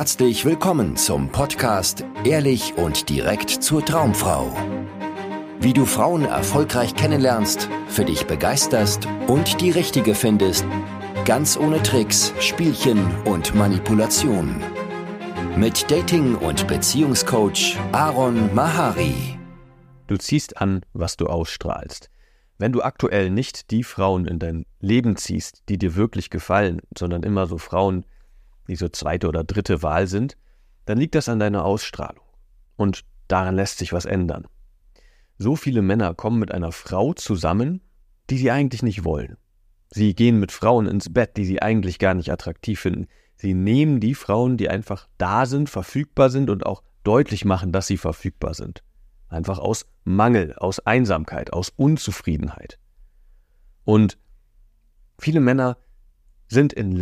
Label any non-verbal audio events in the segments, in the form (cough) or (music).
herzlich willkommen zum Podcast Ehrlich und direkt zur Traumfrau. Wie du Frauen erfolgreich kennenlernst, für dich begeisterst und die richtige findest, ganz ohne Tricks, Spielchen und Manipulation. Mit Dating- und Beziehungscoach Aaron Mahari. Du ziehst an, was du ausstrahlst. Wenn du aktuell nicht die Frauen in dein Leben ziehst, die dir wirklich gefallen, sondern immer so Frauen, die so zweite oder dritte Wahl sind, dann liegt das an deiner Ausstrahlung. Und daran lässt sich was ändern. So viele Männer kommen mit einer Frau zusammen, die sie eigentlich nicht wollen. Sie gehen mit Frauen ins Bett, die sie eigentlich gar nicht attraktiv finden. Sie nehmen die Frauen, die einfach da sind, verfügbar sind und auch deutlich machen, dass sie verfügbar sind. Einfach aus Mangel, aus Einsamkeit, aus Unzufriedenheit. Und viele Männer sind in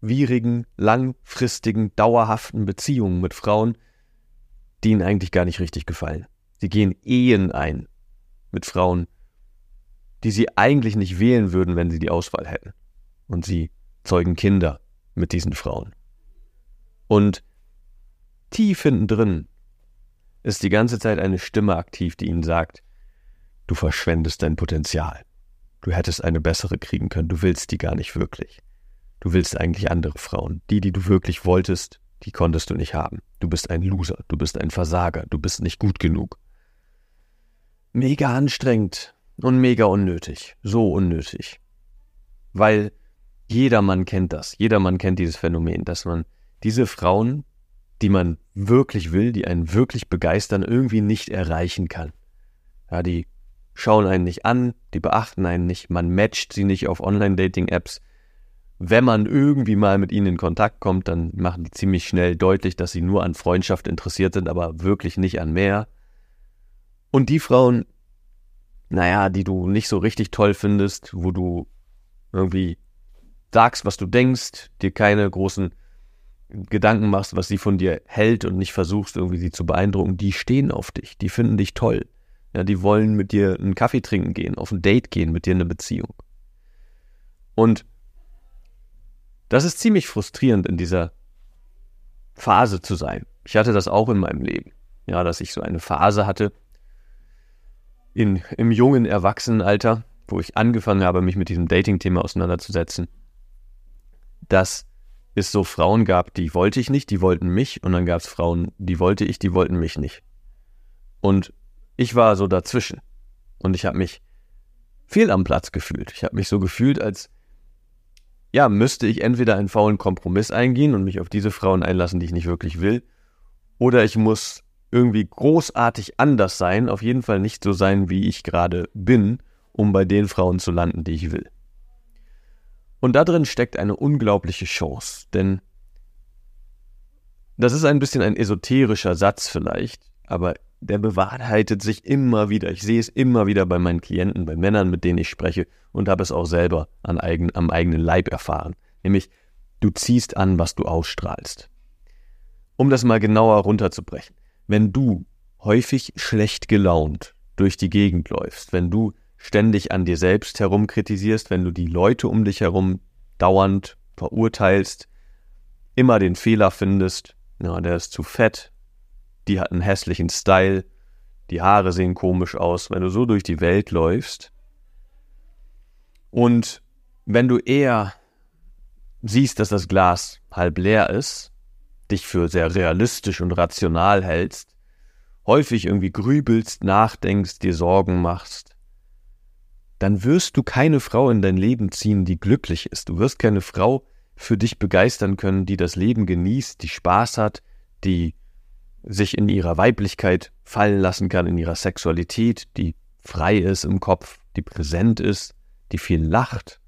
langwierigen, langfristigen, dauerhaften Beziehungen mit Frauen, die ihnen eigentlich gar nicht richtig gefallen. Sie gehen Ehen ein mit Frauen, die sie eigentlich nicht wählen würden, wenn sie die Auswahl hätten. Und sie zeugen Kinder mit diesen Frauen. Und tief hinten drin ist die ganze Zeit eine Stimme aktiv, die ihnen sagt, du verschwendest dein Potenzial. Du hättest eine bessere kriegen können, du willst die gar nicht wirklich. Du willst eigentlich andere Frauen. Die, die du wirklich wolltest, die konntest du nicht haben. Du bist ein Loser, du bist ein Versager, du bist nicht gut genug. Mega anstrengend und mega unnötig. So unnötig. Weil jeder Mann kennt das. Jeder Mann kennt dieses Phänomen, dass man diese Frauen die man wirklich will, die einen wirklich begeistern, irgendwie nicht erreichen kann. Ja, die schauen einen nicht an, die beachten einen nicht, man matcht sie nicht auf Online-Dating-Apps. Wenn man irgendwie mal mit ihnen in Kontakt kommt, dann machen die ziemlich schnell deutlich, dass sie nur an Freundschaft interessiert sind, aber wirklich nicht an mehr. Und die Frauen, naja, die du nicht so richtig toll findest, wo du irgendwie sagst, was du denkst, dir keine großen Gedanken machst, was sie von dir hält und nicht versuchst, irgendwie sie zu beeindrucken, die stehen auf dich, die finden dich toll. Ja, die wollen mit dir einen Kaffee trinken gehen, auf ein Date gehen, mit dir eine Beziehung. Und das ist ziemlich frustrierend in dieser Phase zu sein. Ich hatte das auch in meinem Leben. Ja, dass ich so eine Phase hatte in, im jungen Erwachsenenalter, wo ich angefangen habe, mich mit diesem Dating-Thema auseinanderzusetzen, dass es so Frauen gab, die wollte ich nicht, die wollten mich, und dann gab es Frauen, die wollte ich, die wollten mich nicht. Und ich war so dazwischen. Und ich habe mich fehl am Platz gefühlt. Ich habe mich so gefühlt, als ja, müsste ich entweder einen faulen Kompromiss eingehen und mich auf diese Frauen einlassen, die ich nicht wirklich will, oder ich muss irgendwie großartig anders sein, auf jeden Fall nicht so sein, wie ich gerade bin, um bei den Frauen zu landen, die ich will. Und da drin steckt eine unglaubliche Chance, denn das ist ein bisschen ein esoterischer Satz vielleicht, aber der bewahrheitet sich immer wieder. Ich sehe es immer wieder bei meinen Klienten, bei Männern, mit denen ich spreche und habe es auch selber an eigen, am eigenen Leib erfahren. Nämlich, du ziehst an, was du ausstrahlst. Um das mal genauer runterzubrechen. Wenn du häufig schlecht gelaunt durch die Gegend läufst, wenn du ständig an dir selbst herumkritisierst, wenn du die Leute um dich herum dauernd verurteilst, immer den Fehler findest, ja, der ist zu fett, die hat einen hässlichen Style, die Haare sehen komisch aus, wenn du so durch die Welt läufst und wenn du eher siehst, dass das Glas halb leer ist, dich für sehr realistisch und rational hältst, häufig irgendwie grübelst, nachdenkst, dir Sorgen machst, dann wirst du keine Frau in dein Leben ziehen, die glücklich ist. Du wirst keine Frau für dich begeistern können, die das Leben genießt, die Spaß hat, die sich in ihrer Weiblichkeit fallen lassen kann, in ihrer Sexualität, die frei ist im Kopf, die präsent ist, die viel lacht,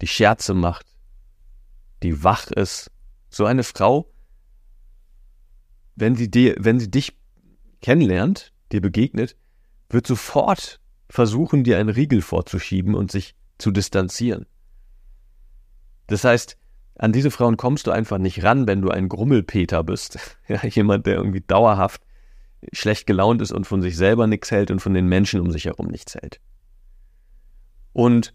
die Scherze macht, die wach ist. So eine Frau, wenn sie dir, wenn sie dich kennenlernt, dir begegnet, wird sofort versuchen, dir einen Riegel vorzuschieben und sich zu distanzieren. Das heißt, an diese Frauen kommst du einfach nicht ran, wenn du ein Grummelpeter bist. (laughs) Ja, jemand, der irgendwie dauerhaft schlecht gelaunt ist und von sich selber nichts hält und von den Menschen um sich herum nichts hält. Und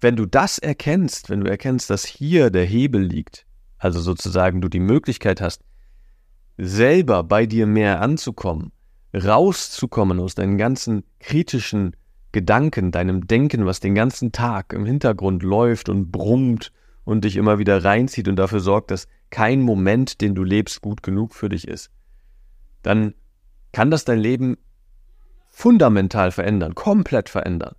wenn du das erkennst, wenn du erkennst, dass hier der Hebel liegt, also sozusagen du die Möglichkeit hast, selber bei dir mehr anzukommen, rauszukommen aus deinen ganzen kritischen Gedanken, deinem Denken, was den ganzen Tag im Hintergrund läuft und brummt und dich immer wieder reinzieht und dafür sorgt, dass kein Moment, den du lebst, gut genug für dich ist, dann kann das dein Leben fundamental verändern, komplett verändern.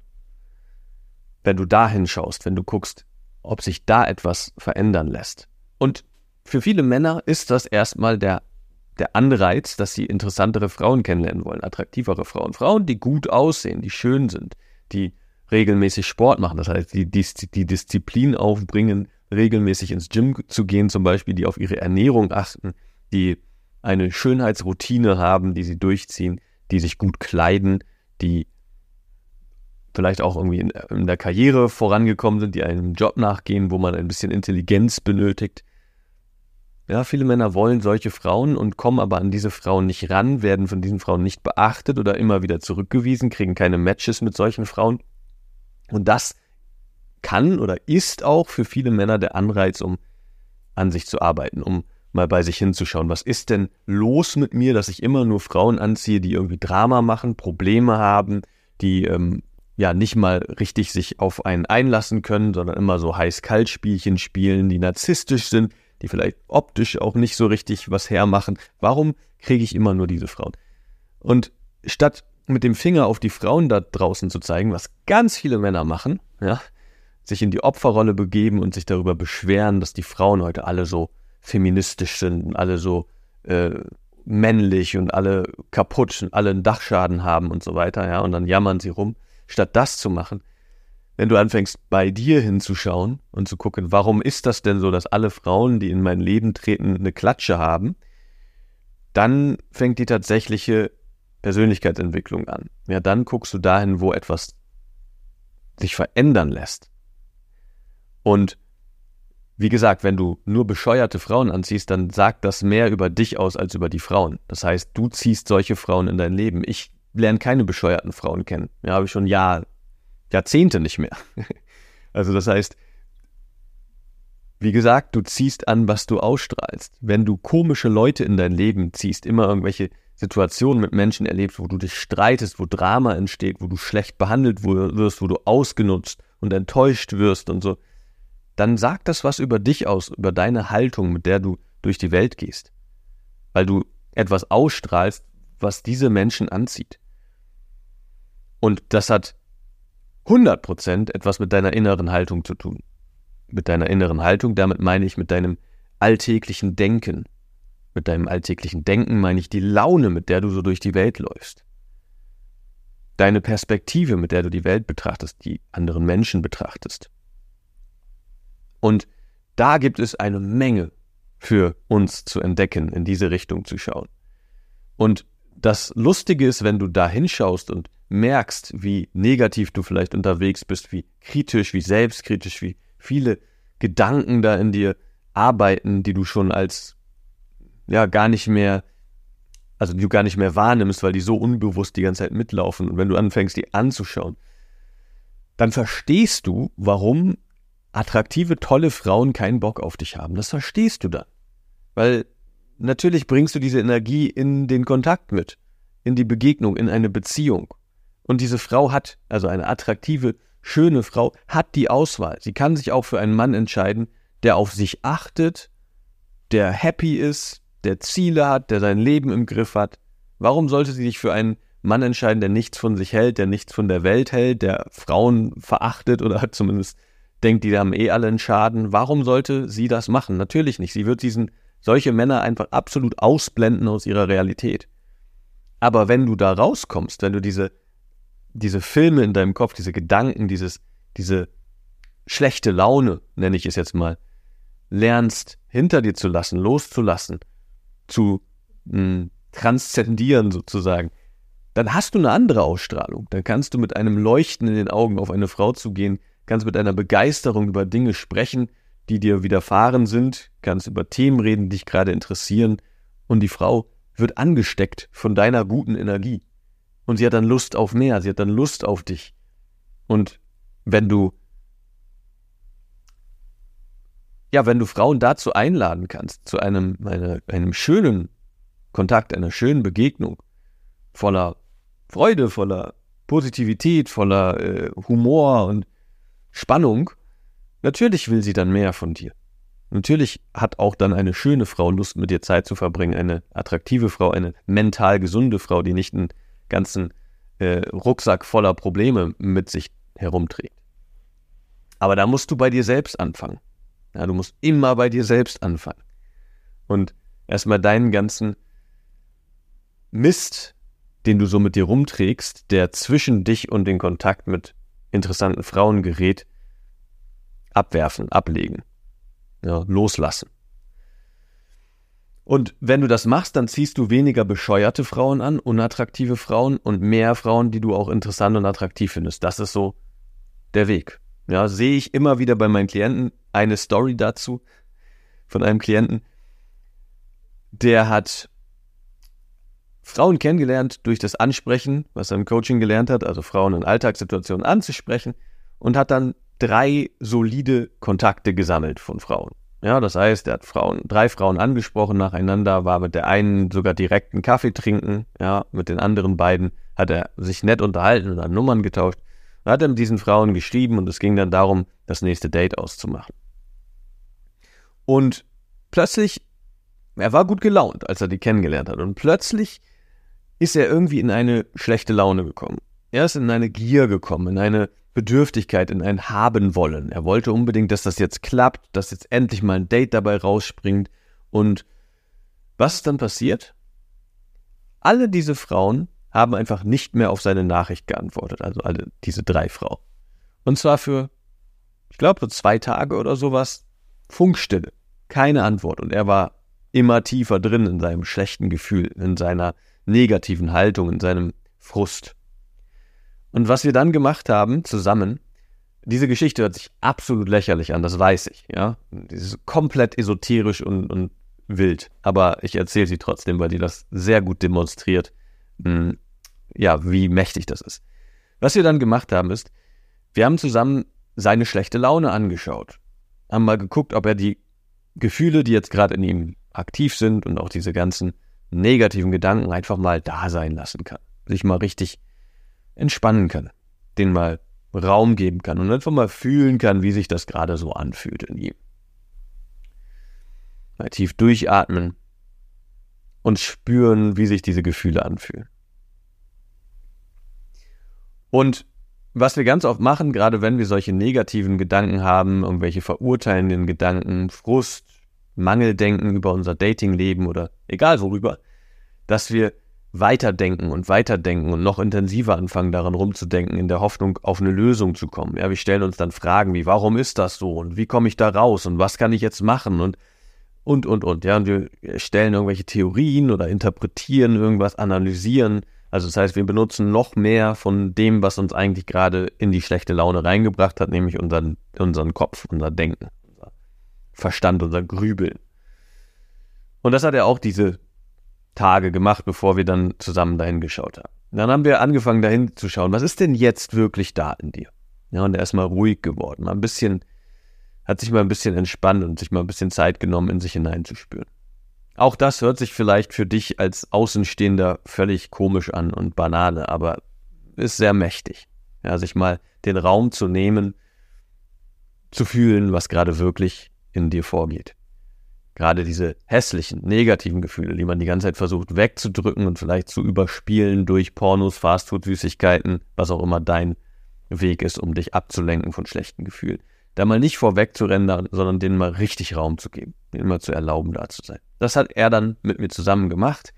Wenn du da hinschaust, wenn du guckst, ob sich da etwas verändern lässt. Und für viele Männer ist das erstmal der der Anreiz, dass sie interessantere Frauen kennenlernen wollen, attraktivere Frauen. Frauen, die gut aussehen, die schön sind, die regelmäßig Sport machen, das heißt, die, die, die Disziplin aufbringen, regelmäßig ins Gym zu gehen, zum Beispiel, die auf ihre Ernährung achten, die eine Schönheitsroutine haben, die sie durchziehen, die sich gut kleiden, die vielleicht auch irgendwie in, in der Karriere vorangekommen sind, die einem Job nachgehen, wo man ein bisschen Intelligenz benötigt, ja, viele Männer wollen solche Frauen und kommen aber an diese Frauen nicht ran, werden von diesen Frauen nicht beachtet oder immer wieder zurückgewiesen, kriegen keine Matches mit solchen Frauen. Und das kann oder ist auch für viele Männer der Anreiz, um an sich zu arbeiten, um mal bei sich hinzuschauen. Was ist denn los mit mir, dass ich immer nur Frauen anziehe, die irgendwie Drama machen, Probleme haben, die ähm, ja nicht mal richtig sich auf einen einlassen können, sondern immer so heiß-kalt-Spielchen spielen, die narzisstisch sind, die vielleicht optisch auch nicht so richtig was hermachen. Warum kriege ich immer nur diese Frauen? Und statt mit dem Finger auf die Frauen da draußen zu zeigen, was ganz viele Männer machen, ja, sich in die Opferrolle begeben und sich darüber beschweren, dass die Frauen heute alle so feministisch sind und alle so äh, männlich und alle kaputt und alle einen Dachschaden haben und so weiter, ja, und dann jammern sie rum. Statt das zu machen, wenn du anfängst, bei dir hinzuschauen und zu gucken, warum ist das denn so, dass alle Frauen, die in mein Leben treten, eine Klatsche haben, dann fängt die tatsächliche Persönlichkeitsentwicklung an. Ja, dann guckst du dahin, wo etwas sich verändern lässt. Und wie gesagt, wenn du nur bescheuerte Frauen anziehst, dann sagt das mehr über dich aus als über die Frauen. Das heißt, du ziehst solche Frauen in dein Leben. Ich lerne keine bescheuerten Frauen kennen. Ja, habe ich schon Jahr, Jahrzehnte nicht mehr. (laughs) Also das heißt, wie gesagt, du ziehst an, was du ausstrahlst. Wenn du komische Leute in dein Leben ziehst, immer irgendwelche Situationen mit Menschen erlebst, wo du dich streitest, wo Drama entsteht, wo du schlecht behandelt wirst, wo du ausgenutzt und enttäuscht wirst und so, dann sagt das was über dich aus, über deine Haltung, mit der du durch die Welt gehst. Weil du etwas ausstrahlst, was diese Menschen anzieht. Und das hat 100% etwas mit deiner inneren Haltung zu tun. Mit deiner inneren Haltung, damit meine ich mit deinem alltäglichen Denken. Mit deinem alltäglichen Denken meine ich die Laune, mit der du so durch die Welt läufst. Deine Perspektive, mit der du die Welt betrachtest, die anderen Menschen betrachtest. Und da gibt es eine Menge für uns zu entdecken, in diese Richtung zu schauen. Und das Lustige ist, wenn du da hinschaust und merkst, wie negativ du vielleicht unterwegs bist, wie kritisch, wie selbstkritisch, wie viele Gedanken da in dir arbeiten, die du schon als ja gar nicht mehr, also die du gar nicht mehr wahrnimmst, weil die so unbewusst die ganze Zeit mitlaufen. Und wenn du anfängst, die anzuschauen, dann verstehst du, warum attraktive, tolle Frauen keinen Bock auf dich haben. Das verstehst du dann. Weil natürlich bringst du diese Energie in den Kontakt mit, in die Begegnung, in eine Beziehung. Und diese Frau hat, also eine attraktive, schöne Frau, hat die Auswahl. Sie kann sich auch für einen Mann entscheiden, der auf sich achtet, der happy ist, der Ziele hat, der sein Leben im Griff hat. Warum sollte sie sich für einen Mann entscheiden, der nichts von sich hält, der nichts von der Welt hält, der Frauen verachtet oder (laughs) zumindest denkt, die haben eh alle einen Schaden? Warum sollte sie das machen? Natürlich nicht. Sie wird diesen, solche Männer einfach absolut ausblenden aus ihrer Realität. Aber wenn du da rauskommst, wenn du diese diese Filme in deinem Kopf, diese Gedanken, dieses, diese schlechte Laune, nenne ich es jetzt mal, lernst hinter dir zu lassen, loszulassen, zu mh, hm, transzendieren sozusagen, dann hast du eine andere Ausstrahlung. Dann kannst du mit einem Leuchten in den Augen auf eine Frau zugehen, kannst mit einer Begeisterung über Dinge sprechen, die dir widerfahren sind, kannst über Themen reden, die dich gerade interessieren, und die Frau wird angesteckt von deiner guten Energie. Und sie hat dann Lust auf mehr, sie hat dann Lust auf dich. Und wenn du ja, wenn du Frauen dazu einladen kannst, zu einem, eine, einem schönen Kontakt, einer schönen Begegnung, voller Freude, voller Positivität, voller äh, Humor und Spannung, natürlich will sie dann mehr von dir. Natürlich hat auch dann eine schöne Frau Lust, mit dir Zeit zu verbringen, eine attraktive Frau, eine mental gesunde Frau, die nicht einen ganzen äh, Rucksack voller Probleme mit sich herumträgt. Aber da musst du bei dir selbst anfangen. Ja, du musst immer bei dir selbst anfangen. Und erstmal deinen ganzen Mist, den du so mit dir rumträgst, der zwischen dich und den Kontakt mit interessanten Frauen gerät, abwerfen, ablegen, ja, loslassen. Und wenn du das machst, dann ziehst du weniger bescheuerte Frauen an, unattraktive Frauen und mehr Frauen, die du auch interessant und attraktiv findest. Das ist so der Weg. Ja, sehe ich immer wieder bei meinen Klienten eine Story dazu von einem Klienten, der hat Frauen kennengelernt durch das Ansprechen, was er im Coaching gelernt hat, also Frauen in Alltagssituationen anzusprechen und hat dann drei solide Kontakte gesammelt von Frauen. Ja, das heißt, er hat Frauen, drei Frauen angesprochen nacheinander, war mit der einen sogar direkt einen Kaffee trinken, ja, mit den anderen beiden hat er sich nett unterhalten und dann Nummern getauscht. Dann hat er mit diesen Frauen geschrieben und es ging dann darum, das nächste Date auszumachen. Und plötzlich, er war gut gelaunt, als er die kennengelernt hat. Und plötzlich ist er irgendwie in eine schlechte Laune gekommen. Er ist in eine Gier gekommen, in eine Bedürftigkeit, in ein Haben wollen. Er wollte unbedingt, dass das jetzt klappt, dass jetzt endlich mal ein Date dabei rausspringt. Und was ist dann passiert? Alle diese Frauen haben einfach nicht mehr auf seine Nachricht geantwortet, also alle diese drei Frauen. Und zwar für, ich glaube, so zwei Tage oder sowas, Funkstille, keine Antwort. Und er war immer tiefer drin in seinem schlechten Gefühl, in seiner negativen Haltung, in seinem Frust. Und was wir dann gemacht haben, zusammen, diese Geschichte hört sich absolut lächerlich an, das weiß ich, ja. ist komplett esoterisch und, und wild. Aber ich erzähle sie trotzdem, weil die das sehr gut demonstriert, mh, hm, ja, wie mächtig das ist. Was wir dann gemacht haben, ist, wir haben zusammen seine schlechte Laune angeschaut. Haben mal geguckt, ob er die Gefühle, die jetzt gerade in ihm aktiv sind und auch diese ganzen negativen Gedanken einfach mal da sein lassen kann. Sich mal richtig entspannen kann. Den mal Raum geben kann und einfach mal fühlen kann, wie sich das gerade so anfühlt in ihm. Mal tief durchatmen und spüren, wie sich diese Gefühle anfühlen. Und was wir ganz oft machen, gerade wenn wir solche negativen Gedanken haben, irgendwelche verurteilenden Gedanken, Frust, Mangeldenken über unser Datingleben oder egal worüber, dass wir weiterdenken und weiterdenken und noch intensiver anfangen, daran rumzudenken, in der Hoffnung, auf eine Lösung zu kommen. Ja, wir stellen uns dann Fragen wie, warum ist das so und wie komme ich da raus und was kann ich jetzt machen und und und und. Ja, und wir stellen irgendwelche Theorien oder interpretieren irgendwas, analysieren also das heißt, wir benutzen noch mehr von dem, was uns eigentlich gerade in die schlechte Laune reingebracht hat, nämlich unseren, unseren Kopf, unser Denken, Verstand, unser Grübeln. Und das hat er auch diese Tage gemacht, bevor wir dann zusammen dahin geschaut haben. Dann haben wir angefangen dahin zu schauen, was ist denn jetzt wirklich da in dir? Ja, und er ist mal ruhig geworden, mal ein bisschen, hat sich mal ein bisschen entspannt und sich mal ein bisschen Zeit genommen, in sich hineinzuspüren. Auch das hört sich vielleicht für dich als Außenstehender völlig komisch an und Banane, aber ist sehr mächtig. Ja, sich mal den Raum zu nehmen, zu fühlen, was gerade wirklich in dir vorgeht. Gerade diese hässlichen, negativen Gefühle, die man die ganze Zeit versucht wegzudrücken und vielleicht zu überspielen durch Pornos, Fastfood-Süßigkeiten, was auch immer dein Weg ist, um dich abzulenken von schlechten Gefühlen da mal nicht vorweg zu rennen, sondern denen mal richtig Raum zu geben, denen mal zu erlauben, da zu sein. Das hat er dann mit mir zusammen gemacht.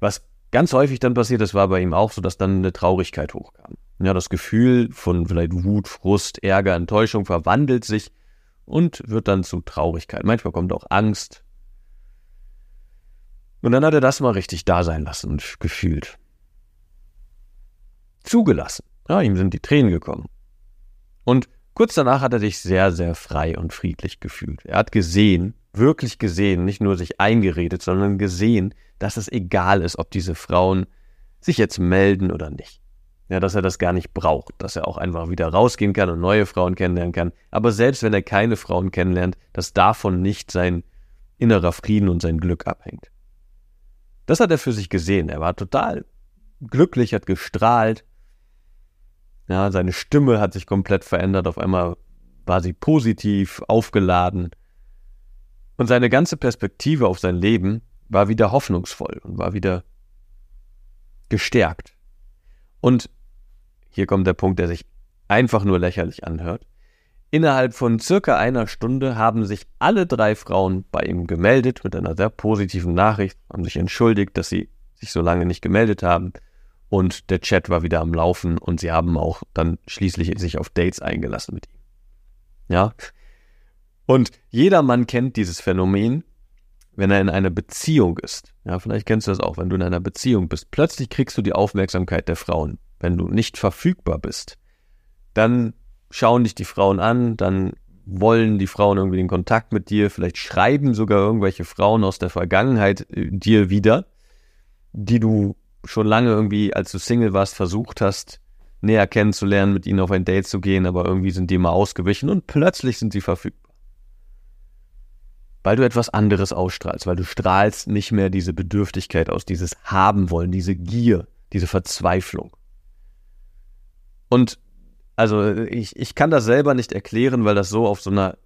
Was ganz häufig dann passiert, das war bei ihm auch so, dass dann eine Traurigkeit hochkam. Ja, das Gefühl von vielleicht Wut, Frust, Ärger, Enttäuschung verwandelt sich und wird dann zu Traurigkeit. Manchmal kommt auch Angst. Und dann hat er das mal richtig da sein lassen und gefühlt. Zugelassen. Ja, ihm sind die Tränen gekommen. Und Kurz danach hat er sich sehr, sehr frei und friedlich gefühlt. Er hat gesehen, wirklich gesehen, nicht nur sich eingeredet, sondern gesehen, dass es egal ist, ob diese Frauen sich jetzt melden oder nicht. Ja, dass er das gar nicht braucht, dass er auch einfach wieder rausgehen kann und neue Frauen kennenlernen kann. Aber selbst wenn er keine Frauen kennenlernt, dass davon nicht sein innerer Frieden und sein Glück abhängt. Das hat er für sich gesehen. Er war total glücklich, hat gestrahlt. Ja, seine Stimme hat sich komplett verändert. Auf einmal war sie positiv, aufgeladen. Und seine ganze Perspektive auf sein Leben war wieder hoffnungsvoll und war wieder gestärkt. Und hier kommt der Punkt, der sich einfach nur lächerlich anhört. Innerhalb von circa einer Stunde haben sich alle drei Frauen bei ihm gemeldet mit einer sehr positiven Nachricht, haben sich entschuldigt, dass sie sich so lange nicht gemeldet haben. Und der Chat war wieder am Laufen und sie haben auch dann schließlich sich auf Dates eingelassen mit ihm. Ja. Und jeder Mann kennt dieses Phänomen, wenn er in einer Beziehung ist. Ja, vielleicht kennst du das auch, wenn du in einer Beziehung bist. Plötzlich kriegst du die Aufmerksamkeit der Frauen. Wenn du nicht verfügbar bist, dann schauen dich die Frauen an, dann wollen die Frauen irgendwie den Kontakt mit dir, vielleicht schreiben sogar irgendwelche Frauen aus der Vergangenheit äh, dir wieder, die du schon lange irgendwie, als du Single warst, versucht hast, näher kennenzulernen, mit ihnen auf ein Date zu gehen, aber irgendwie sind die mal ausgewichen und plötzlich sind sie verfügbar. Weil du etwas anderes ausstrahlst, weil du strahlst nicht mehr diese Bedürftigkeit aus, dieses Haben wollen, diese Gier, diese Verzweiflung. Und also ich, ich kann das selber nicht erklären, weil das so auf so einer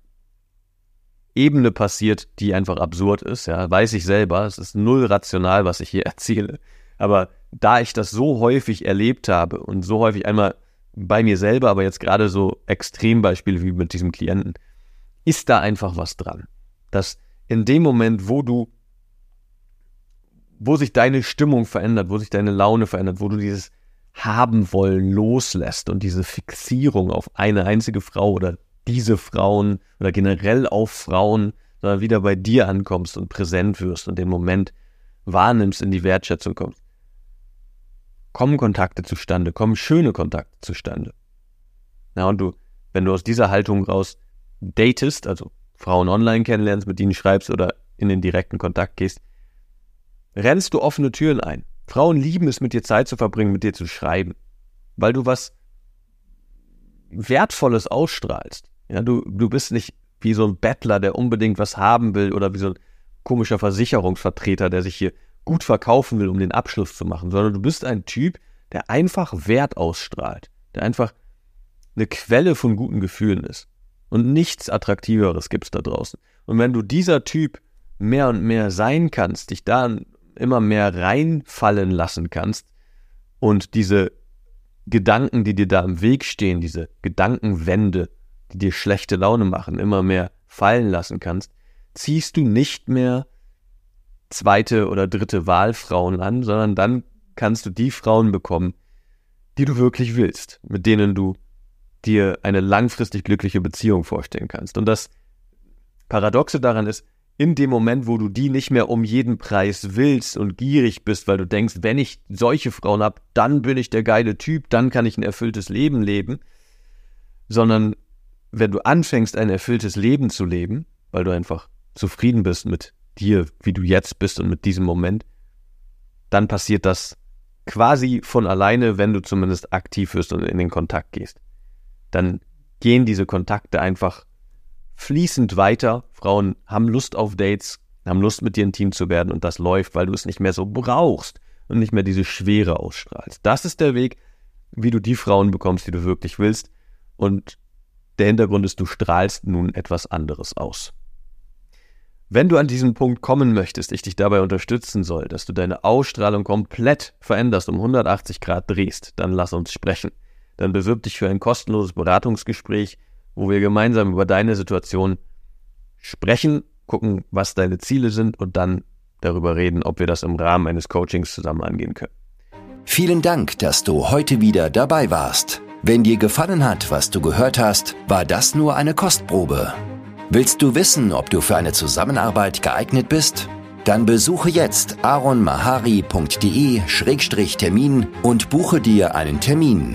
Ebene passiert, die einfach absurd ist. Ja, weiß ich selber. Es ist null rational, was ich hier (laughs) erzähle. Aber da ich das so häufig erlebt habe und so häufig einmal bei mir selber, aber jetzt gerade so Extrembeispiele wie mit diesem Klienten, ist da einfach was dran. Dass in dem Moment, wo du, wo sich deine Stimmung verändert, wo sich deine Laune verändert, wo du dieses haben wollen loslässt und diese Fixierung auf eine einzige Frau oder diese Frauen oder generell auf Frauen, sondern wieder bei dir ankommst und präsent wirst und den Moment wahrnimmst, in die Wertschätzung kommst. Kommen Kontakte zustande, kommen schöne Kontakte zustande. Ja, und du, wenn du aus dieser Haltung raus datest, also Frauen online kennenlernst, mit ihnen schreibst oder in den direkten Kontakt gehst, rennst du offene Türen ein. Frauen lieben es, mit dir Zeit zu verbringen, mit dir zu schreiben, weil du was Wertvolles ausstrahlst. Ja, du, du bist nicht wie so ein Bettler, der unbedingt was haben will oder wie so ein komischer Versicherungsvertreter, der sich hier gut verkaufen will, um den Abschluss zu machen, sondern du bist ein Typ, der einfach Wert ausstrahlt, der einfach eine Quelle von guten Gefühlen ist. Und nichts Attraktiveres gibt es da draußen. Und wenn du dieser Typ mehr und mehr sein kannst, dich da immer mehr reinfallen lassen kannst und diese Gedanken, die dir da im Weg stehen, diese Gedankenwände, die dir schlechte Laune machen, immer mehr fallen lassen kannst, ziehst du nicht mehr zweite oder dritte Wahlfrauen an, sondern dann kannst du die Frauen bekommen, die du wirklich willst, mit denen du dir eine langfristig glückliche Beziehung vorstellen kannst. Und das Paradoxe daran ist, in dem Moment, wo du die nicht mehr um jeden Preis willst und gierig bist, weil du denkst, wenn ich solche Frauen habe, dann bin ich der geile Typ, dann kann ich ein erfülltes Leben leben, sondern wenn du anfängst, ein erfülltes Leben zu leben, weil du einfach zufrieden bist mit dir, wie du jetzt bist und mit diesem Moment, dann passiert das quasi von alleine, wenn du zumindest aktiv wirst und in den Kontakt gehst. Dann gehen diese Kontakte einfach fließend weiter. Frauen haben Lust auf Dates, haben Lust mit dir intim zu werden und das läuft, weil du es nicht mehr so brauchst und nicht mehr diese Schwere ausstrahlst. Das ist der Weg, wie du die Frauen bekommst, die du wirklich willst. Und der Hintergrund ist, du strahlst nun etwas anderes aus. Wenn du an diesen Punkt kommen möchtest, ich dich dabei unterstützen soll, dass du deine Ausstrahlung komplett veränderst, um 180 Grad drehst, dann lass uns sprechen. Dann bewirb dich für ein kostenloses Beratungsgespräch wo wir gemeinsam über deine Situation sprechen, gucken, was deine Ziele sind und dann darüber reden, ob wir das im Rahmen eines Coachings zusammen angehen können. Vielen Dank, dass du heute wieder dabei warst. Wenn dir gefallen hat, was du gehört hast, war das nur eine Kostprobe. Willst du wissen, ob du für eine Zusammenarbeit geeignet bist? Dann besuche jetzt aronmahari.de-termin und buche dir einen Termin.